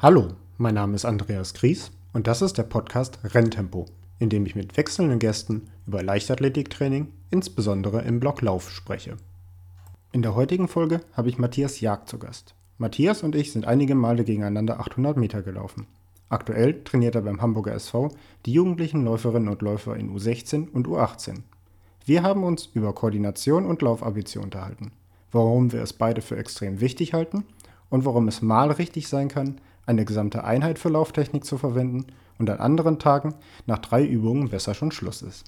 Hallo, mein Name ist Andreas Gries und das ist der Podcast Renntempo, in dem ich mit wechselnden Gästen über Leichtathletiktraining, insbesondere im Block Lauf, spreche. In der heutigen Folge habe ich Matthias Jag zu Gast. Matthias und ich sind einige Male gegeneinander 800 Meter gelaufen. Aktuell trainiert er beim Hamburger SV die jugendlichen Läuferinnen und Läufer in U16 und U18. Wir haben uns über Koordination und Lauf-ABC unterhalten, warum wir es beide für extrem wichtig halten und warum es mal richtig sein kann, eine gesamte Einheit für Lauftechnik zu verwenden und an anderen Tagen nach drei Übungen besser schon Schluss ist.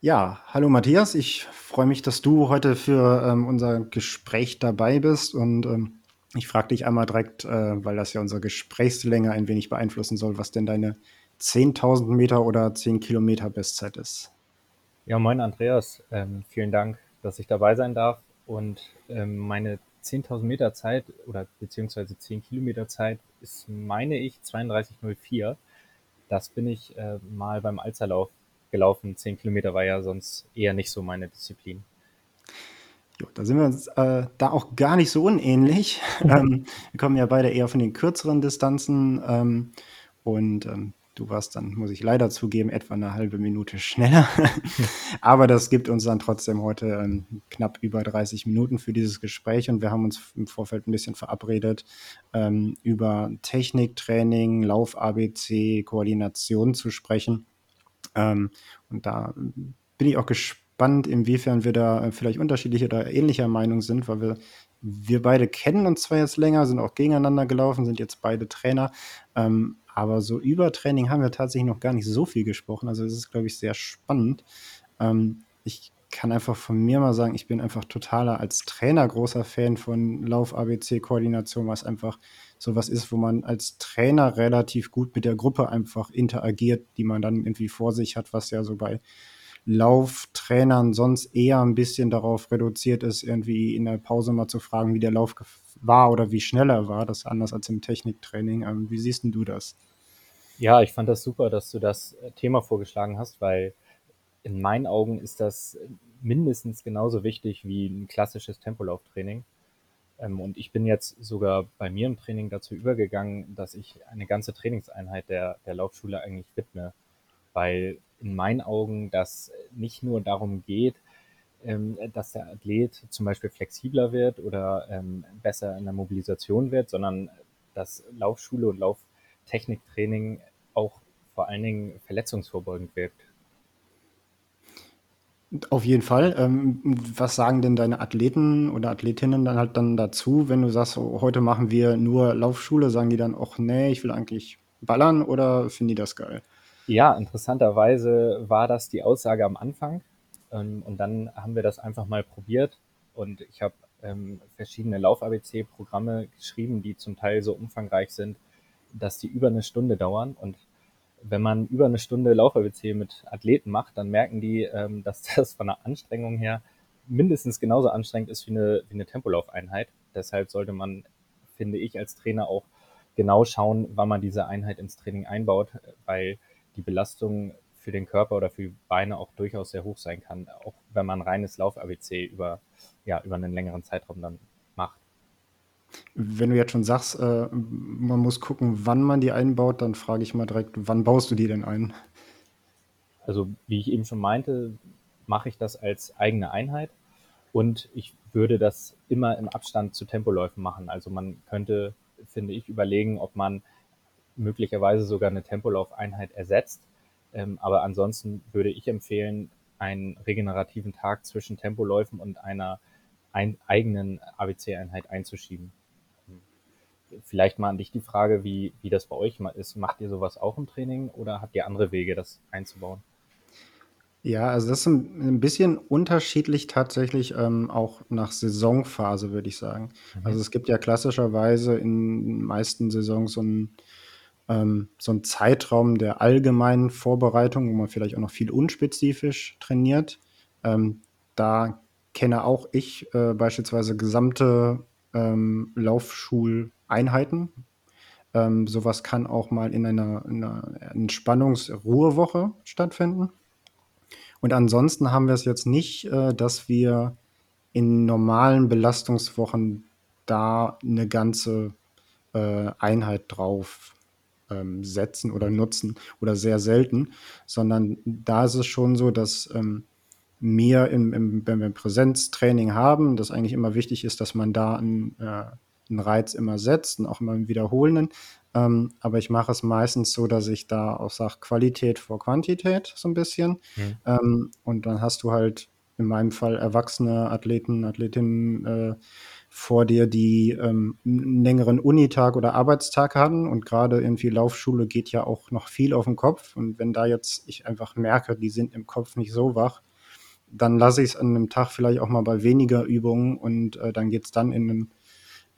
Ja, hallo Matthias, ich freue mich, dass du heute für ähm, unser Gespräch dabei bist und ähm, ich frage dich einmal direkt, äh, weil das ja unsere Gesprächslänge ein wenig beeinflussen soll, was denn deine 10.000 Meter oder 10 Kilometer Bestzeit ist. Ja, moin Andreas, ähm, vielen Dank, dass ich dabei sein darf. Und ähm, meine 10.000 Meter Zeit oder beziehungsweise 10 Kilometer Zeit ist, meine ich, 32,04. Das bin ich äh, mal beim Alzerlauf gelaufen. 10 Kilometer war ja sonst eher nicht so meine Disziplin. Jo, da sind wir uns äh, da auch gar nicht so unähnlich. ähm, wir kommen ja beide eher von den kürzeren Distanzen. Ähm, und ähm, Du warst dann, muss ich leider zugeben, etwa eine halbe Minute schneller. Aber das gibt uns dann trotzdem heute ähm, knapp über 30 Minuten für dieses Gespräch und wir haben uns im Vorfeld ein bisschen verabredet, ähm, über Techniktraining, Lauf-ABC, Koordination zu sprechen. Ähm, und da bin ich auch gespannt, inwiefern wir da vielleicht unterschiedliche oder ähnlicher Meinung sind, weil wir wir beide kennen uns zwar jetzt länger, sind auch gegeneinander gelaufen, sind jetzt beide Trainer, ähm, aber so über Training haben wir tatsächlich noch gar nicht so viel gesprochen. Also es ist, glaube ich, sehr spannend. Ähm, ich kann einfach von mir mal sagen, ich bin einfach totaler als Trainer großer Fan von Lauf-ABC-Koordination, was einfach sowas ist, wo man als Trainer relativ gut mit der Gruppe einfach interagiert, die man dann irgendwie vor sich hat, was ja so bei Lauftrainern sonst eher ein bisschen darauf reduziert ist, irgendwie in der Pause mal zu fragen, wie der Lauf war oder wie schnell er war. Das ist anders als im Techniktraining. Ähm, wie siehst du das? Ja, ich fand das super, dass du das äh, Thema vorgeschlagen hast, weil in meinen Augen ist das mindestens genauso wichtig wie ein klassisches Tempolauftraining. Ähm, und ich bin jetzt sogar bei mir im Training dazu übergegangen, dass ich eine ganze Trainingseinheit der, der Laufschule eigentlich widme, weil in meinen Augen das nicht nur darum geht, ähm, dass der Athlet zum Beispiel flexibler wird oder ähm, besser in der Mobilisation wird, sondern dass Laufschule und Lauf Techniktraining auch vor allen Dingen verletzungsvorbeugend wirkt. Auf jeden Fall. Ähm, was sagen denn deine Athleten oder Athletinnen dann halt dann dazu, wenn du sagst, oh, heute machen wir nur Laufschule? Sagen die dann, auch nee, ich will eigentlich ballern oder finden die das geil? Ja, interessanterweise war das die Aussage am Anfang. Ähm, und dann haben wir das einfach mal probiert. Und ich habe ähm, verschiedene Lauf-ABC-Programme geschrieben, die zum Teil so umfangreich sind, dass die über eine Stunde dauern und wenn man über eine Stunde Lauf-ABC mit Athleten macht, dann merken die, ähm, dass das von der Anstrengung her mindestens genauso anstrengend ist wie eine, wie eine Tempolaufeinheit. Deshalb sollte man, finde ich, als Trainer auch genau schauen, wann man diese Einheit ins Training einbaut, weil die Belastung für den Körper oder für die Beine auch durchaus sehr hoch sein kann, auch wenn man reines Lauf-ABC über, ja, über einen längeren Zeitraum dann. Wenn du jetzt schon sagst, äh, man muss gucken, wann man die einbaut, dann frage ich mal direkt, wann baust du die denn ein? Also wie ich eben schon meinte, mache ich das als eigene Einheit und ich würde das immer im Abstand zu Tempoläufen machen. Also man könnte, finde ich, überlegen, ob man möglicherweise sogar eine Tempolaufeinheit ersetzt. Ähm, aber ansonsten würde ich empfehlen, einen regenerativen Tag zwischen Tempoläufen und einer ein, eigenen ABC-Einheit einzuschieben. Vielleicht mal an dich die Frage, wie, wie das bei euch ist. Macht ihr sowas auch im Training oder habt ihr andere Wege, das einzubauen? Ja, also das ist ein bisschen unterschiedlich tatsächlich ähm, auch nach Saisonphase, würde ich sagen. Mhm. Also es gibt ja klassischerweise in den meisten Saisons so einen ähm, so ein Zeitraum der allgemeinen Vorbereitung, wo man vielleicht auch noch viel unspezifisch trainiert. Ähm, da kenne auch ich äh, beispielsweise gesamte ähm, Laufschuleinheiten. Ähm, sowas kann auch mal in einer, in einer Entspannungs-Ruhewoche stattfinden. Und ansonsten haben wir es jetzt nicht, äh, dass wir in normalen Belastungswochen da eine ganze äh, Einheit drauf ähm, setzen oder nutzen oder sehr selten, sondern da ist es schon so, dass ähm, mir, im, im, wenn wir ein Präsenztraining haben, das eigentlich immer wichtig ist, dass man da einen, äh, einen Reiz immer setzt und auch immer einen wiederholenden. Ähm, aber ich mache es meistens so, dass ich da auch sage, Qualität vor Quantität so ein bisschen. Mhm. Ähm, und dann hast du halt in meinem Fall erwachsene Athleten, Athletinnen äh, vor dir, die ähm, einen längeren Unitag oder Arbeitstag hatten. Und gerade irgendwie Laufschule geht ja auch noch viel auf den Kopf. Und wenn da jetzt ich einfach merke, die sind im Kopf nicht so wach, dann lasse ich es an einem Tag vielleicht auch mal bei weniger Übungen und äh, dann geht es dann in ein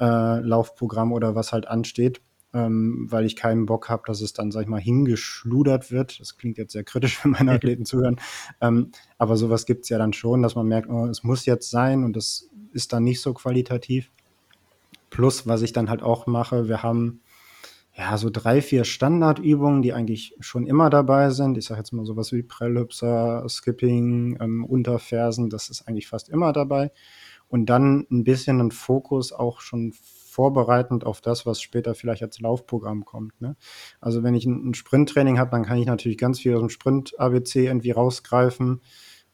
äh, Laufprogramm oder was halt ansteht, ähm, weil ich keinen Bock habe, dass es dann, sag ich mal, hingeschludert wird. Das klingt jetzt sehr kritisch, wenn meine Athleten zuhören. Ähm, aber sowas gibt es ja dann schon, dass man merkt, oh, es muss jetzt sein und das ist dann nicht so qualitativ. Plus, was ich dann halt auch mache, wir haben ja, so drei, vier Standardübungen, die eigentlich schon immer dabei sind. Ich sage jetzt mal sowas wie Prellipser, Skipping, ähm, Unterfersen, das ist eigentlich fast immer dabei. Und dann ein bisschen ein Fokus auch schon vorbereitend auf das, was später vielleicht als Laufprogramm kommt. Ne? Also wenn ich ein, ein Sprinttraining habe, dann kann ich natürlich ganz viel aus dem Sprint-ABC irgendwie rausgreifen.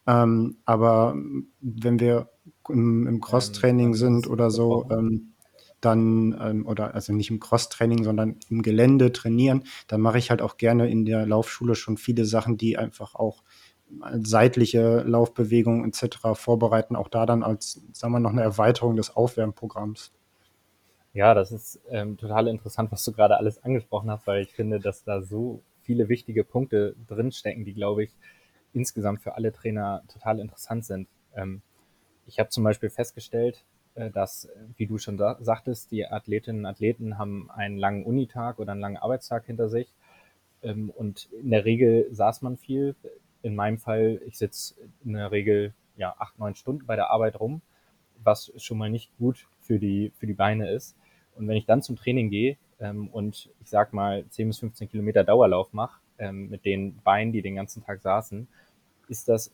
Ähm, aber wenn wir im, im Cross-Training ähm, sind oder so, ähm, dann, ähm, oder also nicht im Cross-Training, sondern im Gelände trainieren, dann mache ich halt auch gerne in der Laufschule schon viele Sachen, die einfach auch seitliche Laufbewegungen etc. vorbereiten, auch da dann als, sagen wir, noch eine Erweiterung des Aufwärmprogramms. Ja, das ist ähm, total interessant, was du gerade alles angesprochen hast, weil ich finde, dass da so viele wichtige Punkte drinstecken, die, glaube ich, insgesamt für alle Trainer total interessant sind. Ähm, ich habe zum Beispiel festgestellt, äh, dass, wie du schon sagtest, die Athletinnen und Athleten haben einen langen Unitag oder einen langen Arbeitstag hinter sich. Ähm, und in der Regel saß man viel. In meinem Fall, ich sitze in der Regel ja acht, neun Stunden bei der Arbeit rum, was schon mal nicht gut für die, für die Beine ist. Und wenn ich dann zum Training gehe ähm, und ich sag mal 10 bis 15 Kilometer Dauerlauf mache, ähm, mit den Beinen, die den ganzen Tag saßen, ist das,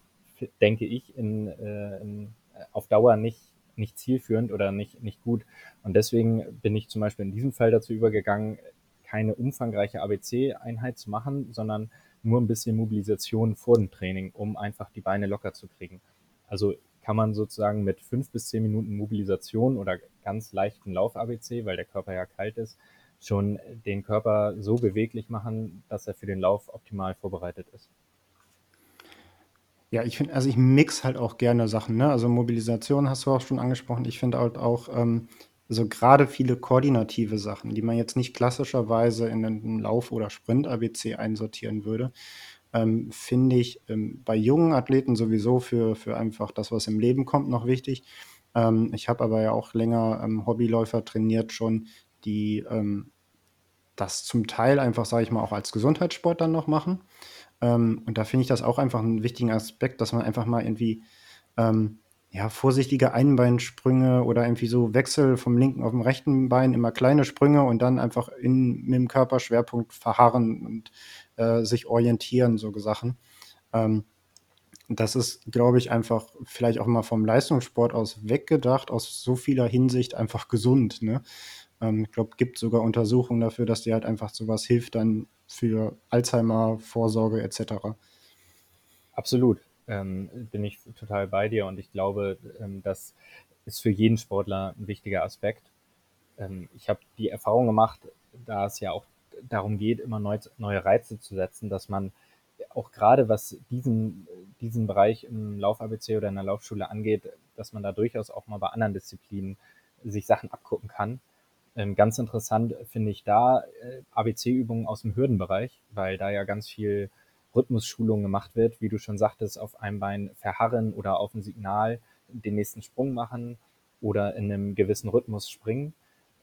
denke ich, in, äh, in, auf Dauer nicht nicht zielführend oder nicht, nicht gut. Und deswegen bin ich zum Beispiel in diesem Fall dazu übergegangen, keine umfangreiche ABC-Einheit zu machen, sondern nur ein bisschen Mobilisation vor dem Training, um einfach die Beine locker zu kriegen. Also kann man sozusagen mit fünf bis zehn Minuten Mobilisation oder ganz leichten Lauf-ABC, weil der Körper ja kalt ist, schon den Körper so beweglich machen, dass er für den Lauf optimal vorbereitet ist. Ja, ich finde, also ich mix halt auch gerne Sachen, ne? Also Mobilisation hast du auch schon angesprochen. Ich finde halt auch, ähm, so gerade viele koordinative Sachen, die man jetzt nicht klassischerweise in 'nen Lauf oder Sprint-ABC einsortieren würde, ähm, finde ich, ähm, bei jungen Athleten sowieso für für einfach das, was im Leben kommt, noch wichtig. Ähm, ich habe aber ja auch länger, ähm, Hobbyläufer trainiert schon, die, ähm, das zum Teil einfach, sage ich mal, auch als Gesundheitssport dann noch machen. Ähm, und da finde ich das auch einfach einen wichtigen Aspekt, dass man einfach mal irgendwie ähm, ja, vorsichtige Einbeinsprünge oder irgendwie so Wechsel vom linken auf dem rechten Bein, immer kleine Sprünge und dann einfach in, mit dem Körperschwerpunkt verharren und äh, sich orientieren, so Sachen. Ähm, das ist, glaube ich, einfach vielleicht auch mal vom Leistungssport aus weggedacht, aus so vieler Hinsicht einfach gesund. Ne? Ähm, ich glaube, gibt sogar Untersuchungen dafür, dass dir halt einfach sowas hilft, dann für Alzheimer, Vorsorge etc. Absolut. Ähm, bin ich total bei dir und ich glaube, ähm, das ist für jeden Sportler ein wichtiger Aspekt. Ähm, ich habe die Erfahrung gemacht, da es ja auch darum geht, immer neu, neue Reize zu setzen, dass man auch gerade was diesen, diesen Bereich im Lauf-ABC oder in der Laufschule angeht, dass man da durchaus auch mal bei anderen Disziplinen sich Sachen abgucken kann ähm, ganz interessant finde ich da äh, ABC-Übungen aus dem Hürdenbereich, weil da ja ganz viel Rhythmusschulung gemacht wird, wie du schon sagtest, auf einem Bein verharren oder auf ein Signal den nächsten Sprung machen oder in einem gewissen Rhythmus springen.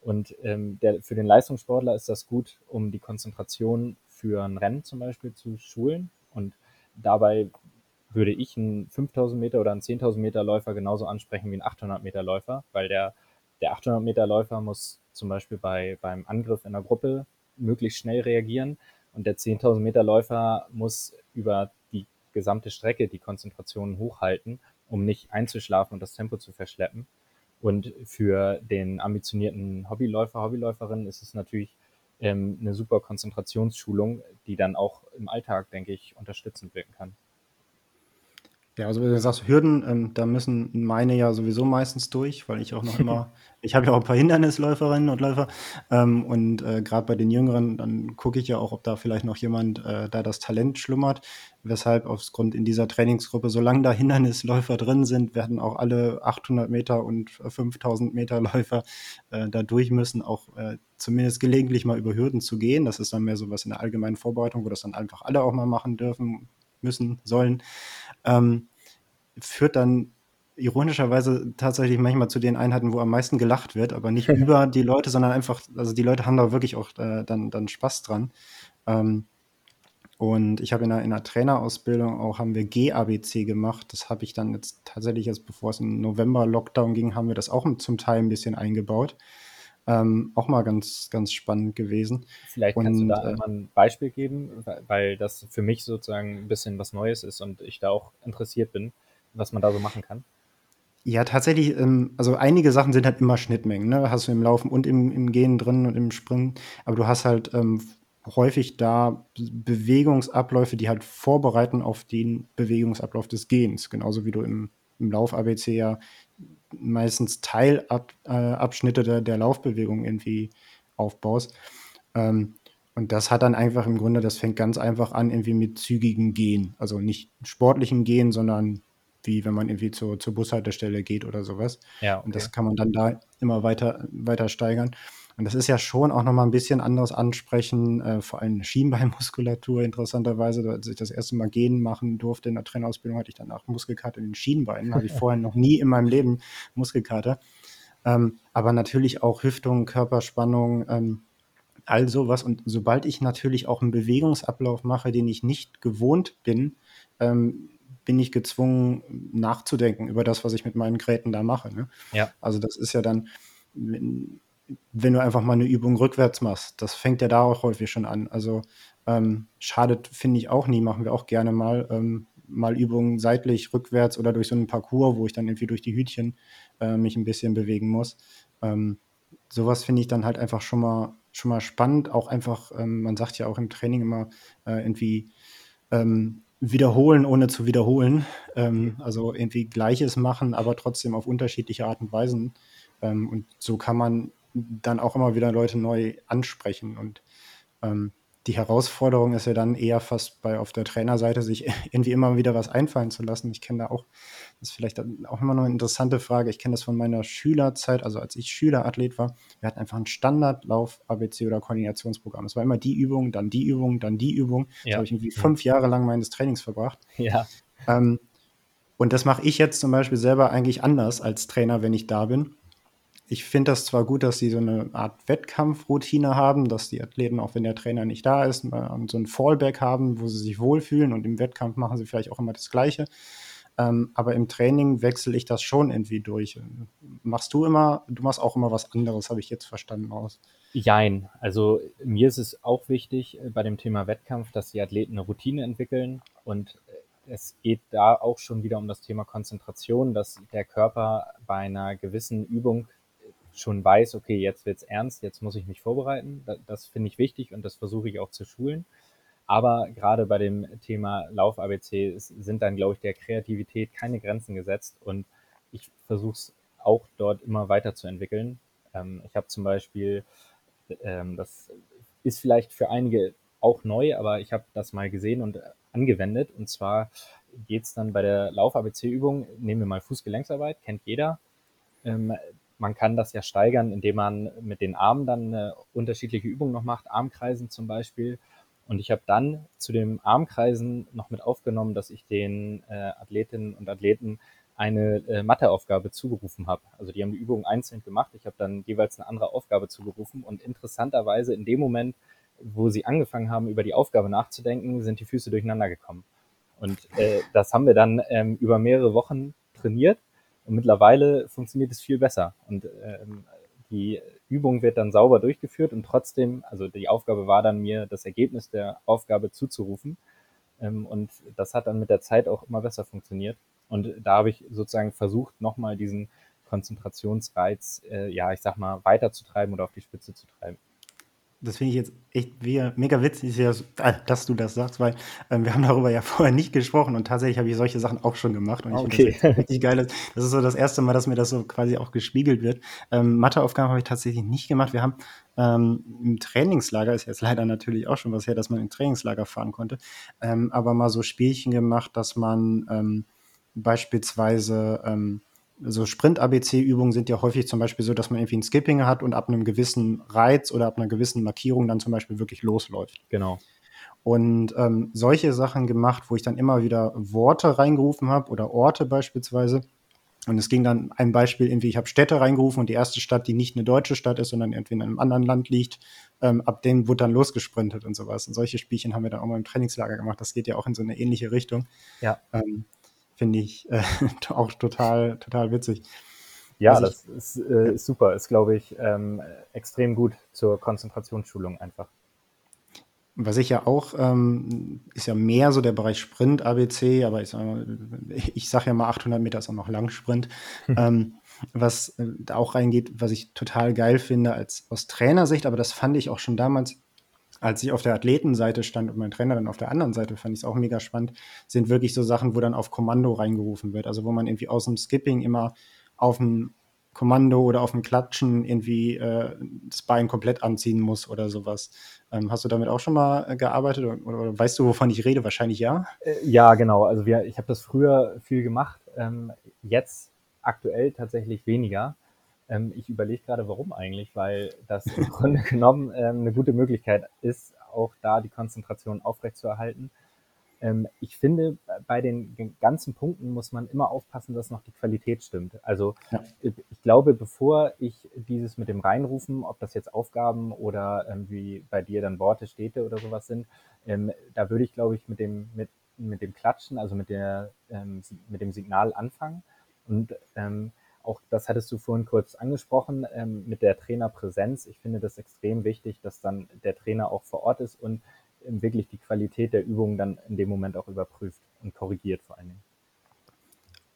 Und ähm, der, für den Leistungssportler ist das gut, um die Konzentration für ein Rennen zum Beispiel zu schulen. Und dabei würde ich einen 5000 Meter oder einen 10.000 Meter Läufer genauso ansprechen wie einen 800 Meter Läufer, weil der, der 800 Meter Läufer muss zum Beispiel bei, beim Angriff in der Gruppe möglichst schnell reagieren. Und der 10.000 Meter Läufer muss über die gesamte Strecke die Konzentration hochhalten, um nicht einzuschlafen und das Tempo zu verschleppen. Und für den ambitionierten Hobbyläufer, Hobbyläuferin ist es natürlich ähm, eine super Konzentrationsschulung, die dann auch im Alltag, denke ich, unterstützend wirken kann. Ja, also wenn du sagst Hürden, ähm, da müssen meine ja sowieso meistens durch, weil ich auch noch immer ich habe ja auch ein paar Hindernisläuferinnen und Läufer, ähm, und, äh, grad bei den Jüngeren, dann gucke ich ja auch, ob da vielleicht noch jemand, äh, da das Talent schlummert, weshalb aus Grund in dieser Trainingsgruppe, solange da Hindernisläufer drin sind, werden auch alle 800 Meter und 5000 Meter Läufer, äh, da durch müssen, auch, äh, zumindest gelegentlich mal über Hürden zu gehen. Das ist dann mehr so was in der allgemeinen Vorbereitung, wo das dann einfach alle auch mal machen dürfen, müssen, sollen. Ähm, führt dann ironischerweise tatsächlich manchmal zu den Einheiten, wo am meisten gelacht wird, aber nicht über die Leute, sondern einfach, also die Leute haben da wirklich auch äh, dann, dann Spaß dran. Ähm, und ich habe in einer, in einer Trainerausbildung auch, haben wir GABC gemacht. Das habe ich dann jetzt tatsächlich, jetzt bevor es im November Lockdown ging, haben wir das auch zum Teil ein bisschen eingebaut. Ähm, auch mal ganz, ganz spannend gewesen. Vielleicht kannst und, du da äh, mal ein Beispiel geben, weil das für mich sozusagen ein bisschen was Neues ist und ich da auch interessiert bin, was man da so machen kann. Ja, tatsächlich, ähm, also einige Sachen sind halt immer Schnittmengen, ne? Hast du im Laufen und im, im Gehen drin und im Springen, aber du hast halt ähm, häufig da Bewegungsabläufe, die halt vorbereiten auf den Bewegungsablauf des Gehens, genauso wie du im, im Lauf-ABC ja meistens Teilabschnitte äh, der, der Laufbewegung irgendwie aufbaust. Ähm, und das hat dann einfach im Grunde, das fängt ganz einfach an, irgendwie mit zügigen Gehen. Also nicht sportlichen Gehen, sondern wie wenn man irgendwie zur, zur Bushaltestelle geht oder sowas. Ja, okay. Und das kann man dann da immer weiter, weiter steigern. Und das ist ja schon auch nochmal ein bisschen anderes Ansprechen, äh, vor allem Schienbeinmuskulatur interessanterweise. Als ich das erste Mal gehen machen durfte in der Trainerausbildung, hatte ich danach Muskelkater in den Schienbeinen. Hatte ich vorher noch nie in meinem Leben Muskelkater. Ähm, aber natürlich auch Hüftung, Körperspannung, ähm, all sowas. Und sobald ich natürlich auch einen Bewegungsablauf mache, den ich nicht gewohnt bin, ähm, bin ich gezwungen nachzudenken über das, was ich mit meinen Geräten da mache. Ne? Ja. Also das ist ja dann, wenn, du einfach mal eine Übung rückwärts machst, das fängt ja da auch häufig schon an. Also ähm, schadet, finde ich auch nie, machen wir auch gerne mal. Ähm, mal Übungen seitlich, rückwärts oder durch so einen Parcours, wo ich dann irgendwie durch die Hütchen äh, mich ein bisschen bewegen muss. Ähm, sowas finde ich dann halt einfach schon mal, schon mal spannend. Auch einfach, ähm, man sagt ja auch im Training immer äh, irgendwie, ähm, wiederholen, ohne zu wiederholen. Ähm, also irgendwie Gleiches machen, aber trotzdem auf unterschiedliche Art und Weisen. Ähm, und so kann man dann auch immer wieder Leute neu ansprechen. Und ähm, die Herausforderung ist ja dann eher fast bei auf der Trainerseite, sich irgendwie immer wieder was einfallen zu lassen. Ich kenne da auch, das ist vielleicht auch immer noch eine interessante Frage. Ich kenne das von meiner Schülerzeit, also als ich Schülerathlet war. Wir hatten einfach einen Standardlauf, ABC oder Koordinationsprogramm. Es war immer die Übung, dann die Übung, dann die Übung. Ja. Das habe ich irgendwie fünf Jahre lang meines Trainings verbracht. Ja. Ähm, und das mache ich jetzt zum Beispiel selber eigentlich anders als Trainer, wenn ich da bin ich finde das zwar gut, dass sie so eine Art Wettkampfroutine haben, dass die Athleten, auch wenn der Trainer nicht da ist, so ein Fallback haben, wo sie sich wohlfühlen und im Wettkampf machen sie vielleicht auch immer das Gleiche. Ähm, aber im Training wechsle ich das schon irgendwie durch. Machst du immer, du machst auch immer was anderes, habe ich jetzt verstanden aus. Jein. Also mir ist es auch wichtig äh, bei dem Thema Wettkampf, dass die Athleten eine Routine entwickeln und äh, es geht da auch schon wieder um das Thema Konzentration, dass der Körper bei einer gewissen Übung schon weiß, okay, jetzt wird's ernst, jetzt muss ich mich vorbereiten. Das, das finde ich wichtig und das versuche ich auch zu schulen. Aber gerade bei dem Thema Lauf-ABC sind dann, glaube ich, der Kreativität keine Grenzen gesetzt und ich versuche es auch dort immer weiterzuentwickeln. Ähm, ich habe zum Beispiel, ähm, das ist vielleicht für einige auch neu, aber ich habe das mal gesehen und angewendet. Und zwar geht es dann bei der Lauf-ABC-Übung, nehmen wir mal Fußgelenksarbeit, kennt jeder. Ähm, man kann das ja steigern, indem man mit den Armen dann eine unterschiedliche Übung noch macht, Armkreisen zum Beispiel. Und ich habe dann zu dem Armkreisen noch mit aufgenommen, dass ich den äh, Athletinnen und Athleten eine äh, Matheaufgabe zugerufen habe. Also die haben die Übung einzeln gemacht. Ich habe dann jeweils eine andere Aufgabe zugerufen. Und interessanterweise in dem Moment, wo sie angefangen haben, über die Aufgabe nachzudenken, sind die Füße durcheinander gekommen. Und äh, das haben wir dann ähm, über mehrere Wochen trainiert und mittlerweile funktioniert es viel besser. Und ähm, die Übung wird dann sauber durchgeführt und trotzdem, also die Aufgabe war dann mir, das Ergebnis der Aufgabe zuzurufen. Ähm, und das hat dann mit der Zeit auch immer besser funktioniert. Und da habe ich sozusagen versucht, nochmal diesen Konzentrationsreiz, äh, ja, ich sag mal, weiterzutreiben oder auf die Spitze zu treiben das finde ich jetzt echt mega witzig, äh, dass du das sagst, weil ähm, wir haben darüber ja vorher nicht gesprochen und tatsächlich habe ich solche Sachen auch schon gemacht und ich okay. finde das richtig geil. Das ist so das erste Mal, dass mir das so quasi auch gespiegelt wird. Ähm, Matheaufgaben habe ich tatsächlich nicht gemacht. Wir haben ähm, im Trainingslager, ist jetzt leider natürlich auch schon was her, dass man im Trainingslager fahren konnte, ähm, aber mal so Spielchen gemacht, dass man ähm, beispielsweise ähm, so Sprint-ABC-Übungen sind ja häufig zum Beispiel so, dass man irgendwie ein Skipping hat und ab einem gewissen Reiz oder ab einer gewissen Markierung dann zum Beispiel wirklich losläuft. Genau. Und ähm, solche Sachen gemacht, wo ich dann immer wieder Worte reingerufen habe oder Orte beispielsweise. Und es ging dann ein Beispiel, irgendwie, ich habe Städte reingerufen und die erste Stadt, die nicht eine deutsche Stadt ist, sondern irgendwie in einem anderen Land liegt, ähm, ab dem wurde dann losgesprintet und sowas. Und solche Spielchen haben wir dann auch mal im Trainingslager gemacht. Das geht ja auch in so eine ähnliche Richtung. Ja. Ähm, finde ich äh, auch total, total witzig. Ja, also das ist, äh, ist super. Ist, glaube ich, ähm, extrem gut zur Konzentrationsschulung einfach. Was ich ja auch, ähm, ist ja mehr so der Bereich Sprint, ABC, aber ich sage ich sag ja mal 800 Meter ist auch noch Langsprint. Hm. Ähm, was äh, da auch reingeht, was ich total geil finde als aus Trainersicht, aber das fand ich auch schon damals als ich auf der Athletenseite stand und mein Trainer dann auf der anderen Seite, fand ich es auch mega spannend, sind wirklich so Sachen, wo dann auf Kommando reingerufen wird. Also wo man irgendwie aus dem Skipping immer auf ein Kommando oder auf ein Klatschen irgendwie äh, das Bein komplett anziehen muss oder sowas. Ähm, hast du damit auch schon mal äh, gearbeitet oder, oder, weißt du, wovon ich rede? Wahrscheinlich ja. Äh, ja, genau. Also wir, ich habe das früher viel gemacht, ähm, jetzt aktuell tatsächlich weniger. Ähm, ich überlege gerade, warum eigentlich, weil das im Grunde genommen ähm, eine gute Möglichkeit ist, auch da die Konzentration aufrechtzuerhalten. Ähm, ich finde, bei den ganzen Punkten muss man immer aufpassen, dass noch die Qualität stimmt. Also ja. ich glaube, bevor ich dieses mit dem Reinrufen, ob das jetzt Aufgaben oder ähm, wie bei dir dann Worte, Städte oder sowas sind, ähm, da würde ich, glaube ich, mit dem, mit, mit dem Klatschen, also mit, der, ähm, mit dem Signal anfangen. Und ähm, auch das hattest du vorhin kurz angesprochen ähm, mit der Trainerpräsenz. Ich finde das extrem wichtig, dass dann der Trainer auch vor Ort ist und ähm, wirklich die Qualität der Übungen dann in dem Moment auch überprüft und korrigiert vor allen Dingen.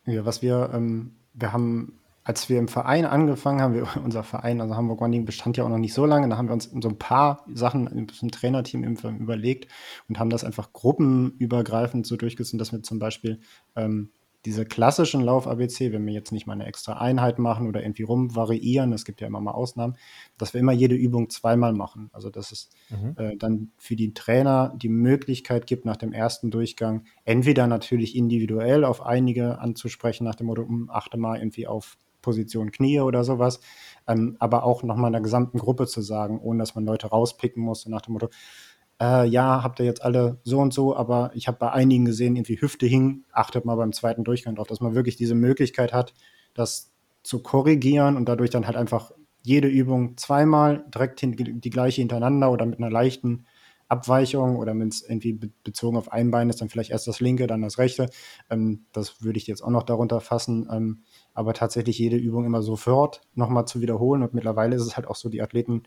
Ja, was wir, ähm, wir haben, als wir im Verein angefangen haben, wir, unser Verein, also Hamburg Running, bestand ja auch noch nicht so lange, da haben wir uns so ein paar Sachen im Trainerteam überlegt und haben das einfach gruppenübergreifend so durchgesetzt, dass wir zum Beispiel ähm, diese klassischen Lauf-ABC, wenn wir jetzt nicht mal eine extra Einheit machen oder irgendwie rumvariieren, es gibt ja immer mal Ausnahmen, dass wir immer jede Übung zweimal machen. Also dass es mhm. äh, dann für die Trainer die Möglichkeit gibt, nach dem ersten Durchgang entweder natürlich individuell auf einige anzusprechen, nach dem Motto, hm, achte mal irgendwie auf Position Knie oder sowas, ähm, aber auch nochmal einer gesamten Gruppe zu sagen, ohne dass man Leute rauspicken muss, nach dem Motto, äh, ja, habt ihr jetzt alle so und so, aber ich habe bei einigen gesehen, irgendwie Hüfte hing, achtet mal beim zweiten Durchgang drauf, dass man wirklich diese Möglichkeit hat, das zu korrigieren und dadurch dann halt einfach jede Übung zweimal direkt die gleiche hintereinander oder mit einer leichten Abweichung oder wenn es irgendwie bezogen auf ein Bein ist, dann vielleicht erst das linke, dann das rechte. Ähm, das würde ich jetzt auch noch darunter fassen. Ähm, aber tatsächlich jede Übung immer sofort nochmal zu wiederholen. Und mittlerweile ist es halt auch so, die Athleten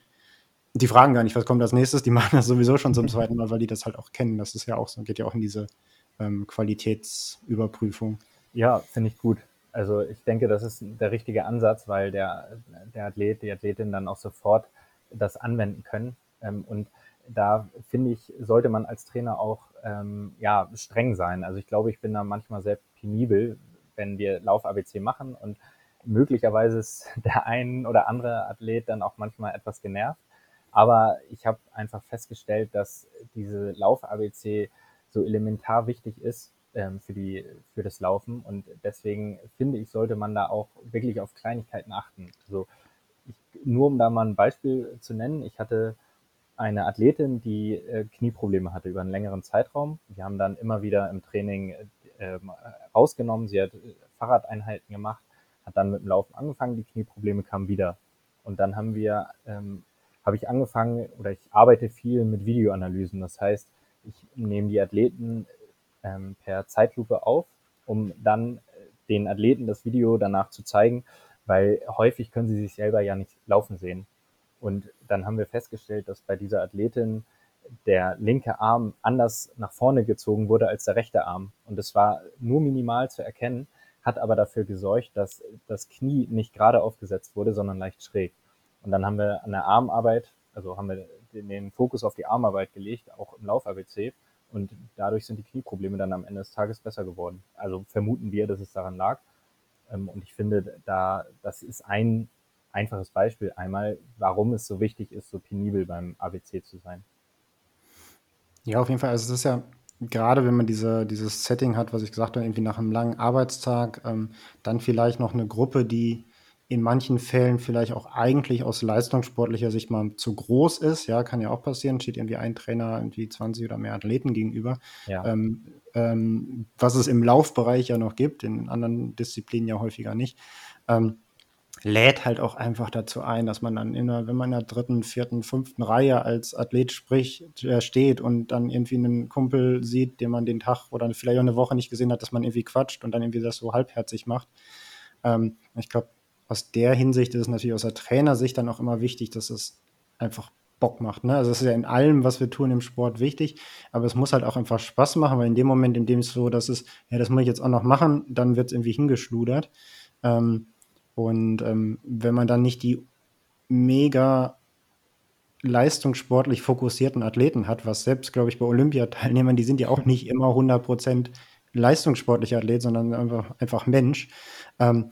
die fragen gar nicht, was kommt als nächstes, die machen das sowieso schon zum zweiten Mal, weil die das halt auch kennen. Das ist ja auch so, geht ja auch in diese ähm, Qualitätsüberprüfung. Ja, finde ich gut. Also ich denke, das ist der richtige Ansatz, weil der, der Athlet, die Athletin dann auch sofort das anwenden können. Ähm, und da finde ich, sollte man als Trainer auch ähm, ja, streng sein. Also ich glaube, ich bin da manchmal sehr penibel, wenn wir Lauf-ABC machen und möglicherweise ist der ein oder andere Athlet dann auch manchmal etwas genervt. Aber ich habe einfach festgestellt, dass diese Lauf-ABC so elementar wichtig ist ähm, für, die, für das Laufen. Und deswegen finde ich, sollte man da auch wirklich auf Kleinigkeiten achten. Also ich, nur um da mal ein Beispiel zu nennen, ich hatte eine Athletin, die äh, Knieprobleme hatte über einen längeren Zeitraum. Wir haben dann immer wieder im Training äh, rausgenommen. Sie hat äh, Fahrradeinheiten gemacht, hat dann mit dem Laufen angefangen, die Knieprobleme kamen wieder. Und dann haben wir ähm, habe ich angefangen oder ich arbeite viel mit Videoanalysen. Das heißt, ich nehme die Athleten ähm, per Zeitlupe auf, um dann äh, den Athleten das Video danach zu zeigen, weil häufig können sie sich selber ja nicht laufen sehen. Und dann haben wir festgestellt, dass bei dieser Athletin der linke Arm anders nach vorne gezogen wurde als der rechte Arm. Und es war nur minimal zu erkennen, hat aber dafür gesorgt, dass das Knie nicht gerade aufgesetzt wurde, sondern leicht schräg. Und dann haben wir an der Armarbeit, also haben wir den Fokus auf die Armarbeit gelegt, auch im Lauf-ABC. Und dadurch sind die Knieprobleme dann am Ende des Tages besser geworden. Also vermuten wir, dass es daran lag. Ähm, und ich finde, da, das ist ein einfaches Beispiel einmal, warum es so wichtig ist, so penibel beim ABC zu sein. Ja, auf jeden Fall. Also es ist ja gerade, wenn man diese, dieses Setting hat, was ich gesagt habe, irgendwie nach einem langen Arbeitstag, ähm, dann vielleicht noch eine Gruppe, die in manchen Fällen vielleicht auch eigentlich aus leistungssportlicher Sicht mal zu groß ist. Ja, kann ja auch passieren. Steht irgendwie ein Trainer irgendwie 20 oder mehr Athleten gegenüber. Ja. Ähm, ähm, was es im Laufbereich ja noch gibt, in anderen Disziplinen ja häufiger nicht. Ähm, lädt halt auch einfach dazu ein, dass man dann in der, wenn man in der dritten, vierten, fünften Reihe als Athlet spricht, äh, steht und dann irgendwie einen Kumpel sieht, den man den Tag oder vielleicht auch eine Woche nicht gesehen hat, dass man irgendwie quatscht und dann irgendwie das so halbherzig macht. Ähm, ich glaube, aus der Hinsicht ist es natürlich aus der Trainersicht dann auch immer wichtig, dass es einfach Bock macht. Ne? Also es ist ja in allem, was wir tun im Sport wichtig, aber es muss halt auch einfach Spaß machen, weil in dem Moment, in dem es so, dass es, ja, das muss ich jetzt auch noch machen, dann wird es irgendwie hingeschludert. Ähm, und ähm, wenn man dann nicht die mega leistungssportlich fokussierten Athleten hat, was selbst, glaube ich, bei Olympiateilnehmern, die sind ja auch nicht immer 100% leistungssportlicher Athlet, sondern einfach, einfach Mensch, ähm,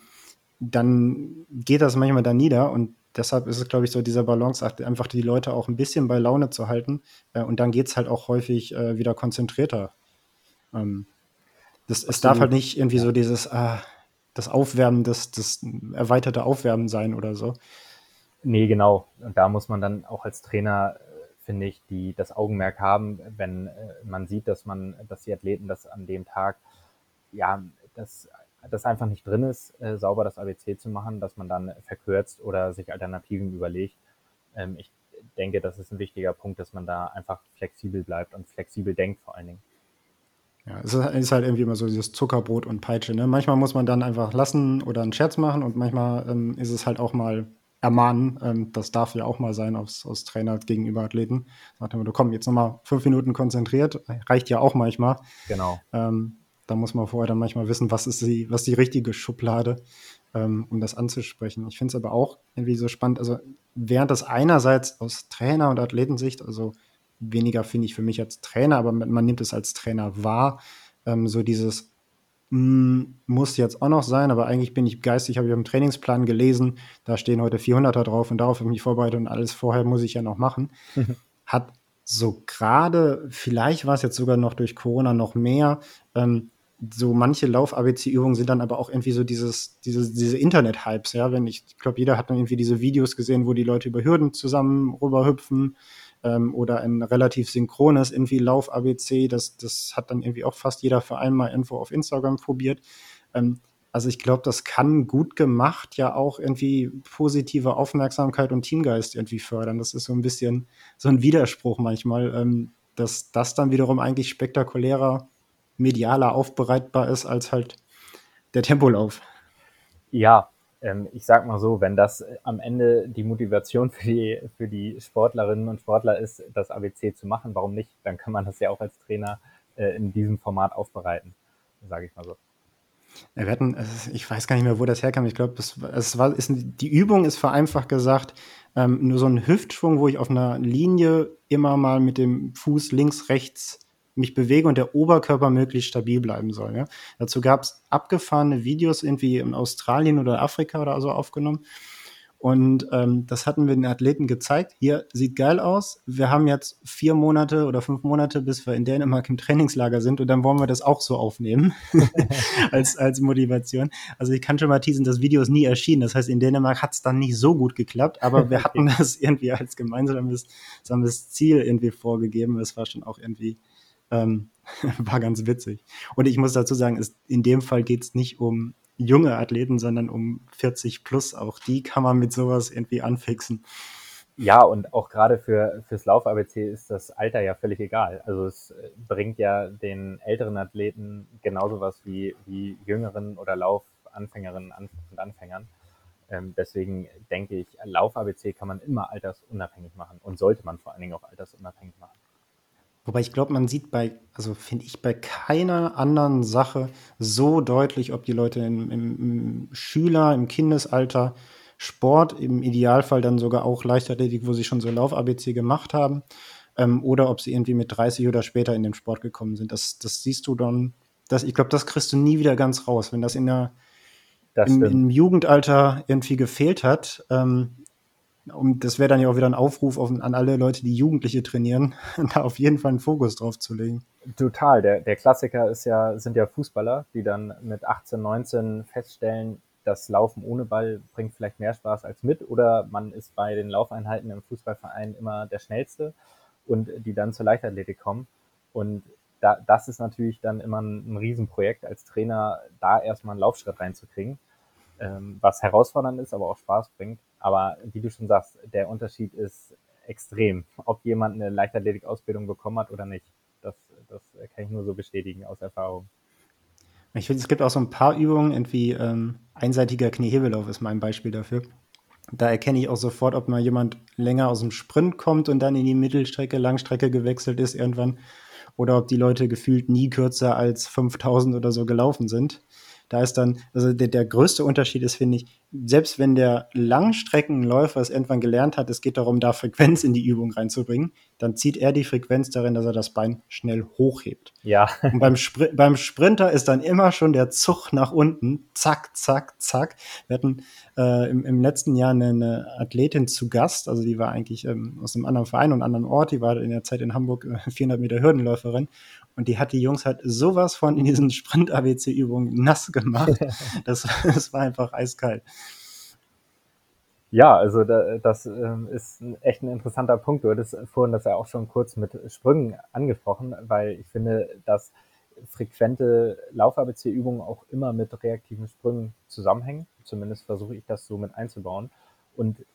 dann geht das manchmal da nieder und deshalb ist es, glaube ich, so dieser Balance, einfach die Leute auch ein bisschen bei Laune zu halten äh, und dann geht es halt auch häufig äh, wieder konzentrierter. Ähm, das, es darf halt nicht irgendwie so dieses, ah, das Aufwärmen, das, das erweiterte Aufwärmen sein oder so. Nee, genau. Und da muss man dann auch als Trainer, äh, finde ich, die das Augenmerk haben, wenn äh, man sieht, dass man, dass die Athleten das an dem Tag, ja, dass das einfach nicht drin ist, äh, sauber das ABC zu machen, dass man dann verkürzt oder sich Alternativen überlegt. Ähm, ich denke, das ist ein wichtiger Punkt, dass man da einfach flexibel bleibt und flexibel denkt vor allen Dingen. Ja, es ist halt irgendwie immer so dieses Zuckerbrot und Peitsche. Ne? Manchmal muss man dann einfach lassen oder einen Scherz machen und manchmal ähm, ist es halt auch mal ermahnen. Ähm, das darf ja auch mal sein aus, aus Trainer gegenüber Athleten. Sagt immer, du komm, jetzt nochmal fünf Minuten konzentriert. Reicht ja auch manchmal. Genau. Ähm, da muss man vorher dann manchmal wissen, was ist die, was die richtige Schublade, ähm, um das anzusprechen. Ich finde es aber auch irgendwie so spannend. Also, während das einerseits aus Trainer- und Athletensicht, also weniger finde ich für mich als Trainer, aber man nimmt es als Trainer wahr. Ähm, so dieses mh, hm, muss jetzt auch noch sein, aber eigentlich bin ich geistig, habe ich im Trainingsplan gelesen, da stehen heute 400er drauf und darauf habe ich mich vorbereitet und alles vorher muss ich ja noch machen. Mhm. Hat so gerade, vielleicht war es jetzt sogar noch durch Corona noch mehr, ähm, so manche Lauf-ABC-Übungen sind dann aber auch irgendwie so dieses, diese, diese Internet-Hypes, ja, wenn ich, ich glaube, jeder hat dann irgendwie diese Videos gesehen, wo die Leute über Hürden zusammen rüberhüpfen ähm, oder ein relativ synchrones irgendwie Lauf-ABC. Das, das hat dann irgendwie auch fast jeder Verein mal irgendwo auf Instagram probiert. Ähm, also ich glaube, das kann gut gemacht ja auch irgendwie positive Aufmerksamkeit und Teamgeist irgendwie fördern. Das ist so ein bisschen so ein Widerspruch manchmal, ähm, dass das dann wiederum eigentlich spektakulärer, medialer aufbereitbar ist als halt der Tempolauf. Ja, ähm, ich sag mal so, wenn das am Ende die Motivation für die, für die Sportlerinnen und Sportler ist, das ABC zu machen, warum nicht? Dann kann man das ja auch als Trainer äh, in diesem Format aufbereiten, sage ich mal so. Ja, wir hatten, ich weiß gar nicht mehr, wo das herkam. Ich glaube, es war, ist, die Übung ist vereinfacht gesagt ähm, nur so ein Hüftschwung, wo ich auf einer Linie immer mal mit dem Fuß links, rechts mich bewege und der Oberkörper möglichst stabil bleiben soll. Ja? Dazu gab es abgefahrene Videos irgendwie in Australien oder Afrika oder so aufgenommen. Und ähm, das hatten wir den Athleten gezeigt. Hier sieht geil aus. Wir haben jetzt vier Monate oder fünf Monate, bis wir in Dänemark im Trainingslager sind. Und dann wollen wir das auch so aufnehmen als, als Motivation. Also ich kann schon mal teasen, das Video ist nie erschienen. Das heißt, in Dänemark hat es dann nicht so gut geklappt. Aber wir hatten das irgendwie als gemeinsames, gemeinsames Ziel irgendwie vorgegeben. Das war schon auch irgendwie ähm, war ganz witzig. Und ich muss dazu sagen, es, in dem Fall geht es nicht um junge Athleten, sondern um 40 plus. Auch die kann man mit sowas irgendwie anfixen. Ja, und auch gerade für, fürs Lauf-ABC ist das Alter ja völlig egal. Also es äh, bringt ja den älteren Athleten genauso was wie, wie jüngeren oder Laufanfängerinnen und Anfängern. Ähm, deswegen denke ich, Lauf-ABC kann man immer altersunabhängig machen und sollte man vor allen Dingen auch altersunabhängig machen. Wobei ich glaube, man sieht bei, also finde ich bei keiner anderen Sache so deutlich, ob die Leute im, im, Schüler, im Kindesalter Sport, im Idealfall dann sogar auch Leichtathletik, wo sie schon so Lauf-ABC gemacht haben, ähm, oder ob sie irgendwie mit 30 oder später in den Sport gekommen sind. Das, das siehst du dann, das, ich glaube, das kriegst du nie wieder ganz raus. Wenn das in der, im, im, Jugendalter irgendwie gefehlt hat, ähm, und das wäre dann ja auch wieder ein Aufruf auf, an alle Leute, die Jugendliche trainieren, da auf jeden Fall einen Fokus drauf zu legen. Total. Der, der Klassiker ist ja, sind ja Fußballer, die dann mit 18, 19 feststellen, das Laufen ohne Ball bringt vielleicht mehr Spaß als mit oder man ist bei den Laufeinheiten im Fußballverein immer der Schnellste und die dann zur Leichtathletik kommen. Und da, das ist natürlich dann immer ein, ein Riesenprojekt als Trainer, da erstmal einen Laufschritt reinzukriegen, ähm, was herausfordernd ist, aber auch Spaß bringt. Aber wie du schon sagst, der Unterschied ist extrem, ob jemand eine Leichtathletik-Ausbildung bekommen hat oder nicht. Das, das kann ich nur so bestätigen aus Erfahrung. Ich finde, es gibt auch so ein paar Übungen, irgendwie ähm, einseitiger Kniehebellauf ist mein Beispiel dafür. Da erkenne ich auch sofort, ob mal jemand länger aus dem Sprint kommt und dann in die Mittelstrecke, Langstrecke gewechselt ist irgendwann oder ob die Leute gefühlt nie kürzer als 5000 oder so gelaufen sind. Da ist dann, also der, der größte Unterschied ist, finde ich, selbst wenn der Langstreckenläufer es irgendwann gelernt hat, es geht darum, da Frequenz in die Übung reinzubringen, dann zieht er die Frequenz darin, dass er das Bein schnell hochhebt. Ja. Und beim, Spr beim Sprinter ist dann immer schon der Zug nach unten, zack, zack, zack. Wir hatten äh, im, im letzten Jahr eine, eine, Athletin zu Gast, also die war eigentlich ähm, aus einem anderen Verein und einem anderen Ort, die war in der Zeit in Hamburg äh, 400 Meter Hürdenläuferin und die hat die Jungs halt sowas von in diesen Sprint-ABC-Übungen nass gemacht. Das, das war einfach eiskalt. Ja, also da, das ähm, ist echt ein interessanter Punkt. Du hattest vorhin das ja auch schon kurz mit Sprüngen angesprochen, weil ich finde, dass frequente Lauf-ABC-Übungen auch immer mit reaktiven Sprüngen zusammenhängen. Zumindest versuche ich das so mit einzubauen. Und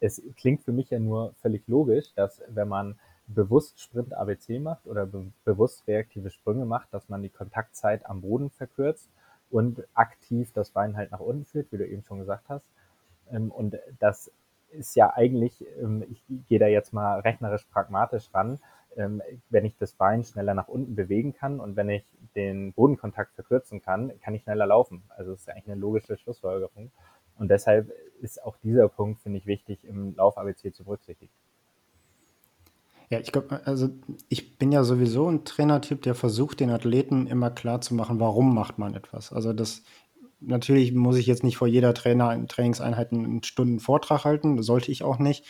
es klingt für mich ja nur völlig logisch, dass wenn man bewusst Sprint ABC macht oder be bewusst reaktive Sprünge macht, dass man die Kontaktzeit am Boden verkürzt und aktiv das Bein halt nach unten führt, wie du eben schon gesagt hast. Ähm, und das ist ja eigentlich, ähm, ich gehe da jetzt mal rechnerisch pragmatisch ran, ähm, wenn ich das Bein schneller nach unten bewegen kann und wenn ich den Bodenkontakt verkürzen kann, kann ich schneller laufen. Also das ist eigentlich eine logische Schlussfolgerung. Und deshalb ist auch dieser Punkt, finde ich, wichtig im Lauf-ABC zu berücksichtigen. Ja, ich glaube, also ich bin ja sowieso ein Trainertyp, der versucht, den Athleten immer klar zu machen, warum macht man etwas. Also das natürlich muss ich jetzt nicht vor jeder Trainer Trainingseinheit einen Stunden Vortrag halten, sollte ich auch nicht.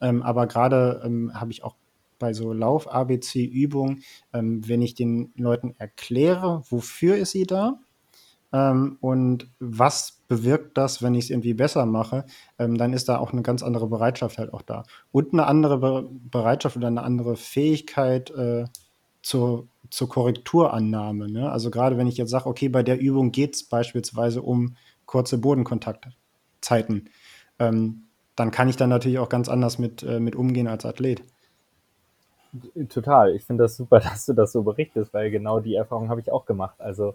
Ähm, aber gerade ähm, habe ich auch bei so Lauf-ABC-Übungen, ähm, wenn ich den Leuten erkläre, wofür ist sie da, ähm, und was bewirkt das, wenn ich es irgendwie besser mache, ähm, dann ist da auch eine ganz andere Bereitschaft halt auch da. Und eine andere Be Bereitschaft oder eine andere Fähigkeit äh, zur, zur Korrekturannahme. Ne? Also gerade wenn ich jetzt sage, okay, bei der Übung geht es beispielsweise um kurze Bodenkontaktzeiten, ähm, dann kann ich dann natürlich auch ganz anders mit, äh, mit umgehen als Athlet. Total. Ich finde das super, dass du das so berichtest, weil genau die Erfahrung habe ich auch gemacht. Also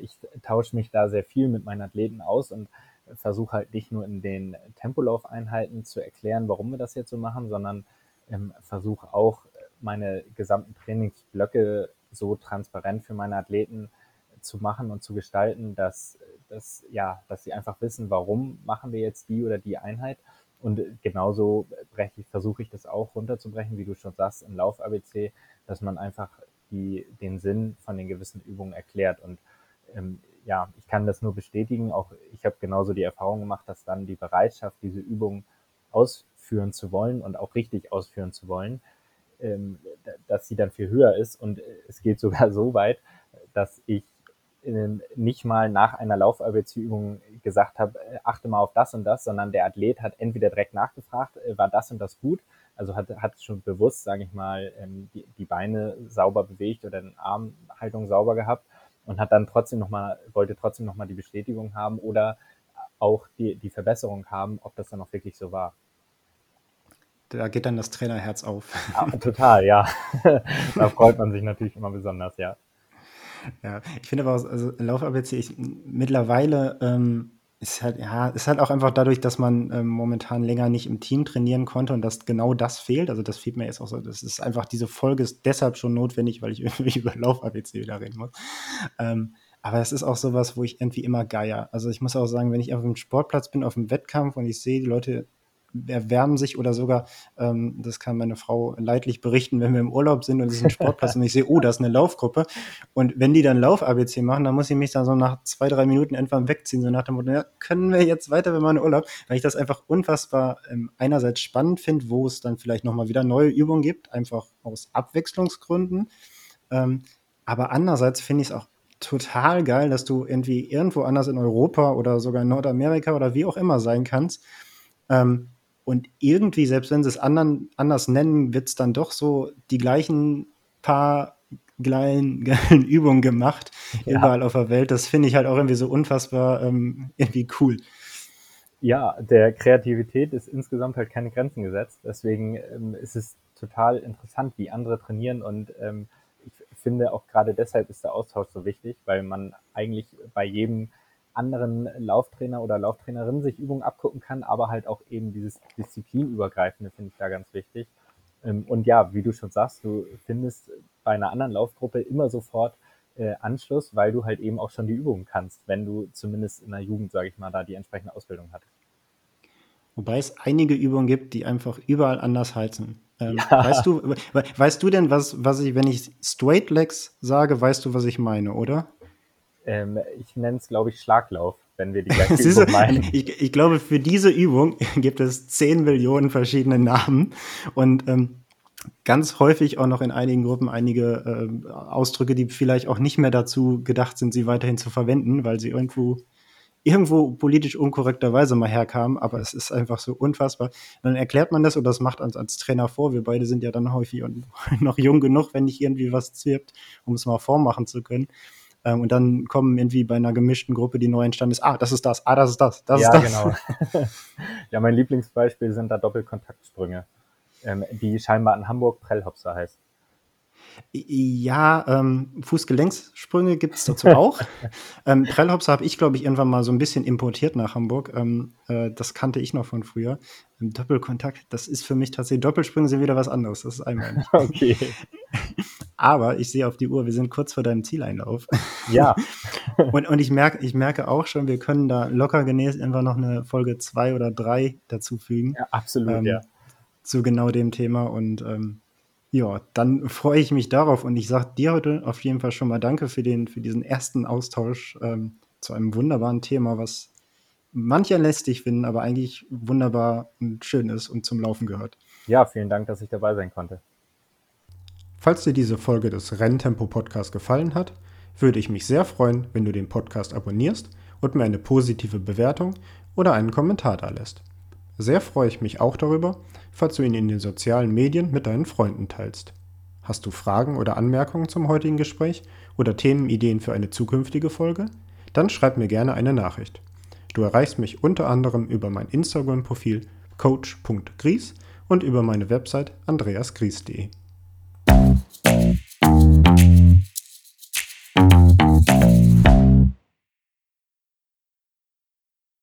ich tausche mich da sehr viel mit meinen Athleten aus und versuche halt nicht nur in den Tempolaufeinheiten zu erklären, warum wir das jetzt so machen, sondern ähm, versuche auch meine gesamten Trainingsblöcke so transparent für meine Athleten zu machen und zu gestalten, dass, dass, ja, dass sie einfach wissen, warum machen wir jetzt die oder die Einheit. Und genauso versuche ich das auch runterzubrechen, wie du schon sagst, im Lauf-ABC, dass man einfach die, den Sinn von den gewissen Übungen erklärt. Und ähm, ja, ich kann das nur bestätigen. Auch ich habe genauso die Erfahrung gemacht, dass dann die Bereitschaft, diese Übung ausführen zu wollen und auch richtig ausführen zu wollen, ähm, dass sie dann viel höher ist. Und es geht sogar so weit, dass ich ähm, nicht mal nach einer Lauf-ABC-Übung gesagt habe, äh, achte mal auf das und das, sondern der Athlet hat entweder direkt nachgefragt, äh, war das und das gut, also hat, hat schon bewusst, sage ich mal, ähm, die, die Beine sauber bewegt oder den Armhaltung sauber gehabt und hat dann trotzdem nochmal, wollte trotzdem nochmal die Bestätigung haben oder auch die, die Verbesserung haben, ob das dann auch wirklich so war. Da geht dann das Trainerherz auf. Ja, total, ja. da freut man sich natürlich immer besonders, ja. Ja, ich finde aber, also Lauf-ABC, ich, mittlerweile ähm, Ist halt, ja, ist halt auch einfach dadurch, dass man ähm, momentan länger nicht im Team trainieren konnte und dass genau das fehlt. Also das fehlt mir jetzt auch so. Das ist einfach, diese Folge ist deshalb schon notwendig, weil ich irgendwie über Lauf-ABC wieder reden muss. Ähm, aber es ist auch sowas, wo ich irgendwie immer geier. Also ich muss auch sagen, wenn ich auf dem Sportplatz bin, auf dem Wettkampf und ich sehe, die Leute erwärmen sich oder sogar, ähm, das kann meine Frau leidlich berichten, wenn wir im Urlaub sind und es ist ein Sportplatz und ich sehe, oh, da ist eine Laufgruppe. Und wenn die dann Lauf-ABC machen, dann muss ich mich dann so nach zwei, drei Minuten irgendwann wegziehen, so nach dem Motto, ja, können wir jetzt weiter, wenn wir in Urlaub? Weil ich das einfach unfassbar ähm, einerseits spannend finde, wo es dann vielleicht nochmal wieder neue Übungen gibt, einfach aus Abwechslungsgründen. Ähm, aber andererseits finde ich es auch total geil, dass du irgendwie irgendwo anders in Europa oder sogar in Nordamerika oder wie auch immer sein kannst. Ähm, und irgendwie, selbst wenn sie es anderen, anders nennen, wird es dann doch so die gleichen paar geilen, geilen Übungen gemacht, ja. überall auf der Welt. Das finde ich halt auch irgendwie so unfassbar ähm, irgendwie cool. Ja, der Kreativität ist insgesamt halt keine Grenzen gesetzt. Deswegen ähm, ist es total interessant, wie andere trainieren. Und ähm, ich finde auch gerade deshalb ist der Austausch so wichtig, weil man eigentlich bei jedem anderen Lauftrainer oder Lauftrainerin sich Übungen abgucken kann, aber halt auch eben dieses Disziplinübergreifende finde ich da ganz wichtig. Ähm, und ja, wie du schon sagst, du findest bei einer anderen Laufgruppe immer sofort äh, Anschluss, weil du halt eben auch schon die Übungen kannst, wenn du zumindest in der Jugend, sage ich mal, da die entsprechende Ausbildung hattest. Wobei es einige Übungen gibt, die einfach überall anders heißen. Ähm, ja. weißt, du, weißt du denn, was, was ich, wenn ich Straight Legs sage, weißt du, was ich meine, oder? Ähm, ich nenne es, glaube ich, Schlaglauf, wenn wir die gleiche Übung meinen. Ich, ich, glaube, für diese Übung gibt es 10 Millionen verschiedene Namen und ähm, ganz häufig auch noch in einigen Gruppen einige äh, Ausdrücke, die vielleicht auch nicht mehr dazu gedacht sind, sie weiterhin zu verwenden, weil sie irgendwo irgendwo politisch unkorrekterweise mal herkamen, aber es ist einfach so unfassbar. Dann erklärt man das und das macht uns als Trainer vor. Wir beide sind ja dann häufig und noch jung genug, wenn nicht irgendwie was zwirbt, um es mal vormachen zu können. Ähm, und dann kommen irgendwie bei einer gemischten Gruppe, die neu entstanden ist, ah, das ist das, ah, das ist das, das ja, ist das. genau. ja, mein Lieblingsbeispiel sind da Doppelkontaktsprünge, ähm, die scheinbar in Hamburg Prellhopser heißt. Ja, ähm, Fußgelenkssprünge gibt es dazu auch. ähm, Prellhops habe ich, glaube ich, irgendwann mal so ein bisschen importiert nach Hamburg. Ähm, äh, das kannte ich noch von früher. Ähm, Doppelkontakt, das ist für mich tatsächlich, Doppelsprünge sind wieder was anderes. Das ist einmal. Okay. Aber ich sehe auf die Uhr, wir sind kurz vor deinem Zieleinlauf. Ja. und, und ich, merke, ich merke auch schon, wir können da locker genäßt einfach noch eine Folge zwei oder drei dazufügen. Ja, absolut, ähm, ja. Zu genau dem Thema und ähm, ja, dann freue ich mich darauf und ich sage dir heute auf jeden Fall schon mal Danke für, den, für diesen ersten Austausch ähm, zu einem wunderbaren Thema, was mancher lästig finden, aber eigentlich wunderbar und schön ist und zum Laufen gehört. Ja, vielen Dank, dass ich dabei sein konnte. Falls dir diese Folge des Renntempo Podcasts gefallen hat, würde ich mich sehr freuen, wenn du den Podcast abonnierst und mir eine positive Bewertung oder einen Kommentar da lässt. Sehr freue ich mich auch darüber, falls du ihn in den sozialen Medien mit deinen Freunden teilst. Hast du Fragen oder Anmerkungen zum heutigen Gespräch oder Themenideen für eine zukünftige Folge? Dann schreib mir gerne eine Nachricht. Du erreichst mich unter anderem über mein Instagram-Profil coach.gries und über meine Website andreasgries.de. Thank you.